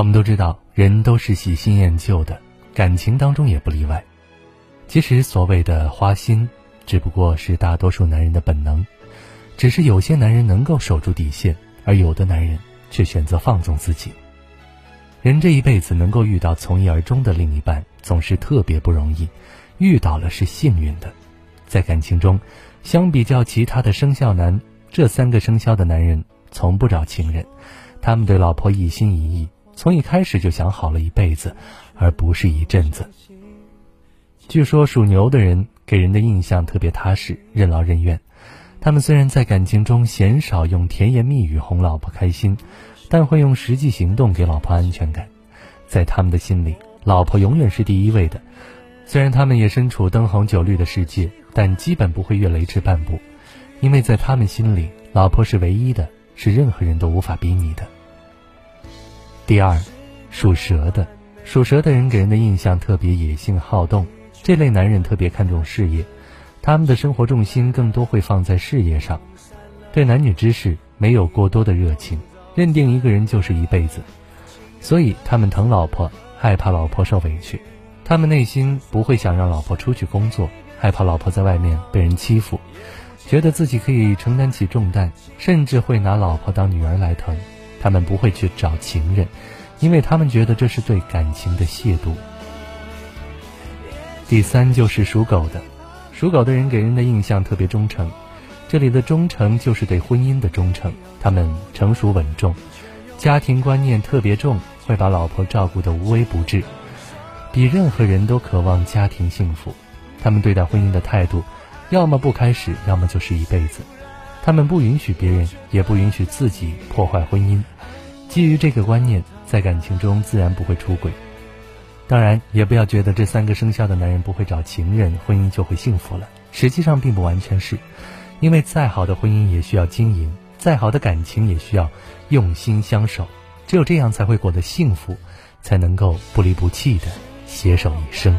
我们都知道，人都是喜新厌旧的，感情当中也不例外。其实所谓的花心，只不过是大多数男人的本能，只是有些男人能够守住底线，而有的男人却选择放纵自己。人这一辈子能够遇到从一而终的另一半，总是特别不容易。遇到了是幸运的。在感情中，相比较其他的生肖男，这三个生肖的男人从不找情人，他们对老婆一心一意，从一开始就想好了一辈子，而不是一阵子。据说属牛的人给人的印象特别踏实、任劳任怨，他们虽然在感情中鲜少用甜言蜜语哄老婆开心。但会用实际行动给老婆安全感，在他们的心里，老婆永远是第一位的。虽然他们也身处灯红酒绿的世界，但基本不会越雷池半步，因为在他们心里，老婆是唯一的，是任何人都无法比拟的。第二，属蛇的，属蛇的人给人的印象特别野性好动，这类男人特别看重事业，他们的生活重心更多会放在事业上，对男女之事没有过多的热情。认定一个人就是一辈子，所以他们疼老婆，害怕老婆受委屈，他们内心不会想让老婆出去工作，害怕老婆在外面被人欺负，觉得自己可以承担起重担，甚至会拿老婆当女儿来疼。他们不会去找情人，因为他们觉得这是对感情的亵渎。第三就是属狗的，属狗的人给人的印象特别忠诚。这里的忠诚就是对婚姻的忠诚，他们成熟稳重，家庭观念特别重，会把老婆照顾得无微不至，比任何人都渴望家庭幸福。他们对待婚姻的态度，要么不开始，要么就是一辈子。他们不允许别人，也不允许自己破坏婚姻。基于这个观念，在感情中自然不会出轨。当然，也不要觉得这三个生肖的男人不会找情人，婚姻就会幸福了。实际上，并不完全是。因为再好的婚姻也需要经营，再好的感情也需要用心相守，只有这样才会过得幸福，才能够不离不弃的携手一生。